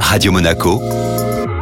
Radio Monaco,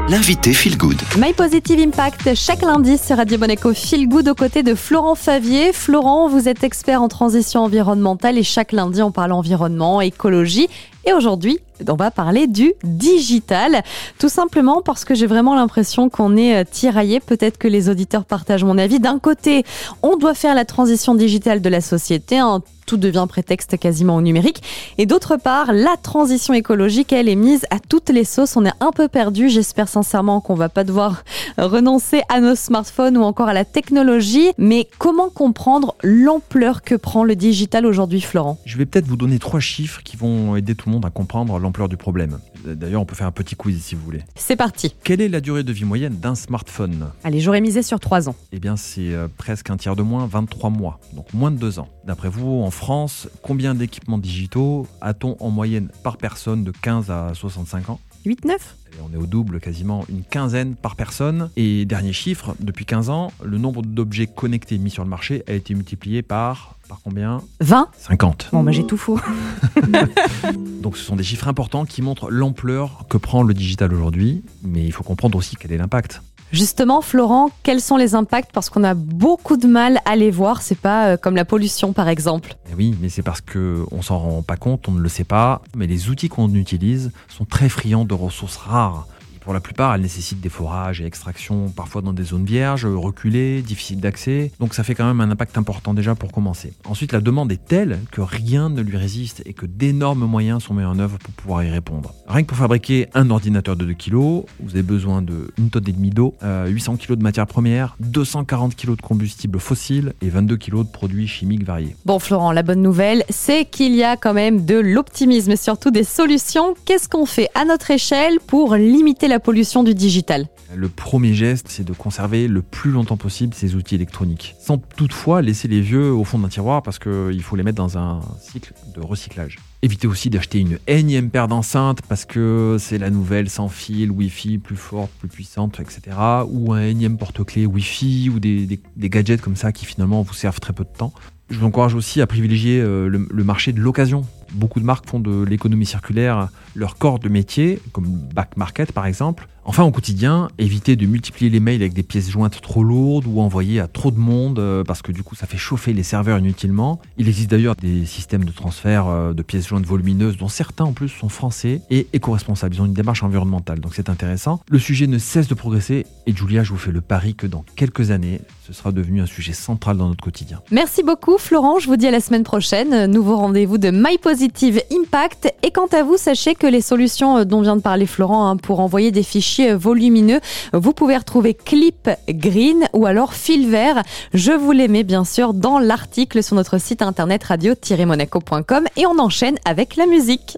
l'invité Feel Good. My Positive Impact, chaque lundi sur Radio Monaco Feel Good aux côtés de Florent Favier. Florent, vous êtes expert en transition environnementale et chaque lundi on parle environnement, écologie et aujourd'hui, on va parler du digital. Tout simplement parce que j'ai vraiment l'impression qu'on est euh, tiraillé. Peut-être que les auditeurs partagent mon avis. D'un côté, on doit faire la transition digitale de la société. Hein. tout devient prétexte quasiment au numérique. Et d'autre part, la transition écologique, elle est mise à toutes les sauces. On est un peu perdu. J'espère sincèrement qu'on va pas devoir renoncer à nos smartphones ou encore à la technologie. Mais comment comprendre l'ampleur que prend le digital aujourd'hui, Florent? Je vais peut-être vous donner trois chiffres qui vont aider tout le monde à comprendre l'ampleur du problème. D'ailleurs, on peut faire un petit quiz si vous voulez. C'est parti. Quelle est la durée de vie moyenne d'un smartphone? Allez, j'aurais misé sur 3 ans. Eh bien, c'est euh, presque un tiers de moins, 23 mois, donc moins de 2 ans. D'après vous, en France, combien d'équipements digitaux a-t-on en moyenne par personne de 15 à 65 ans? 8-9 on est au double, quasiment une quinzaine par personne. Et dernier chiffre, depuis 15 ans, le nombre d'objets connectés mis sur le marché a été multiplié par, par combien 20 50. Bon, bah j'ai tout faux. Donc ce sont des chiffres importants qui montrent l'ampleur que prend le digital aujourd'hui, mais il faut comprendre aussi quel est l'impact. Justement, Florent, quels sont les impacts? Parce qu'on a beaucoup de mal à les voir. C'est pas euh, comme la pollution, par exemple. Eh oui, mais c'est parce que on s'en rend pas compte, on ne le sait pas. Mais les outils qu'on utilise sont très friands de ressources rares. Pour la plupart, elles nécessitent des forages et extractions, parfois dans des zones vierges, reculées, difficiles d'accès. Donc ça fait quand même un impact important déjà pour commencer. Ensuite, la demande est telle que rien ne lui résiste et que d'énormes moyens sont mis en œuvre pour pouvoir y répondre. Rien que pour fabriquer un ordinateur de 2 kg, vous avez besoin de une tonne et demie d'eau, 800 kg de matières premières, 240 kg de combustible fossile et 22 kg de produits chimiques variés. Bon Florent, la bonne nouvelle, c'est qu'il y a quand même de l'optimisme et surtout des solutions. Qu'est-ce qu'on fait à notre échelle pour limiter la la pollution du digital le premier geste, c'est de conserver le plus longtemps possible ces outils électroniques, sans toutefois laisser les vieux au fond d'un tiroir parce qu'il faut les mettre dans un cycle de recyclage. Évitez aussi d'acheter une énième paire d'enceintes parce que c'est la nouvelle sans fil, Wi-Fi plus forte, plus puissante, etc. Ou un énième porte-clés Wi-Fi ou des, gadgets comme ça qui finalement vous servent très peu de temps. Je vous encourage aussi à privilégier euh, le, marché de l'occasion. Beaucoup de marques font de l'économie circulaire leur corps de métier, comme Back Market par exemple. Enfin, au quotidien, évitez de multiplier les mails avec des pièces jointes trop lourdes ou envoyer à trop de monde euh, parce que du coup ça fait chauffer les serveurs inutilement. Il existe d'ailleurs des systèmes de transfert euh, de pièces jointes volumineuses dont certains en plus sont français et éco-responsables. Ils ont une démarche environnementale, donc c'est intéressant. Le sujet ne cesse de progresser et Julia, je vous fais le pari que dans quelques années, ce sera devenu un sujet central dans notre quotidien. Merci beaucoup Florent, je vous dis à la semaine prochaine. Nouveau rendez-vous de My Positive Impact. Et quant à vous, sachez que les solutions euh, dont vient de parler Florent hein, pour envoyer des fichiers volumineux. Vous pouvez retrouver Clip Green ou alors Fil Vert. Je vous les mets bien sûr dans l'article sur notre site internet radio-monaco.com et on enchaîne avec la musique.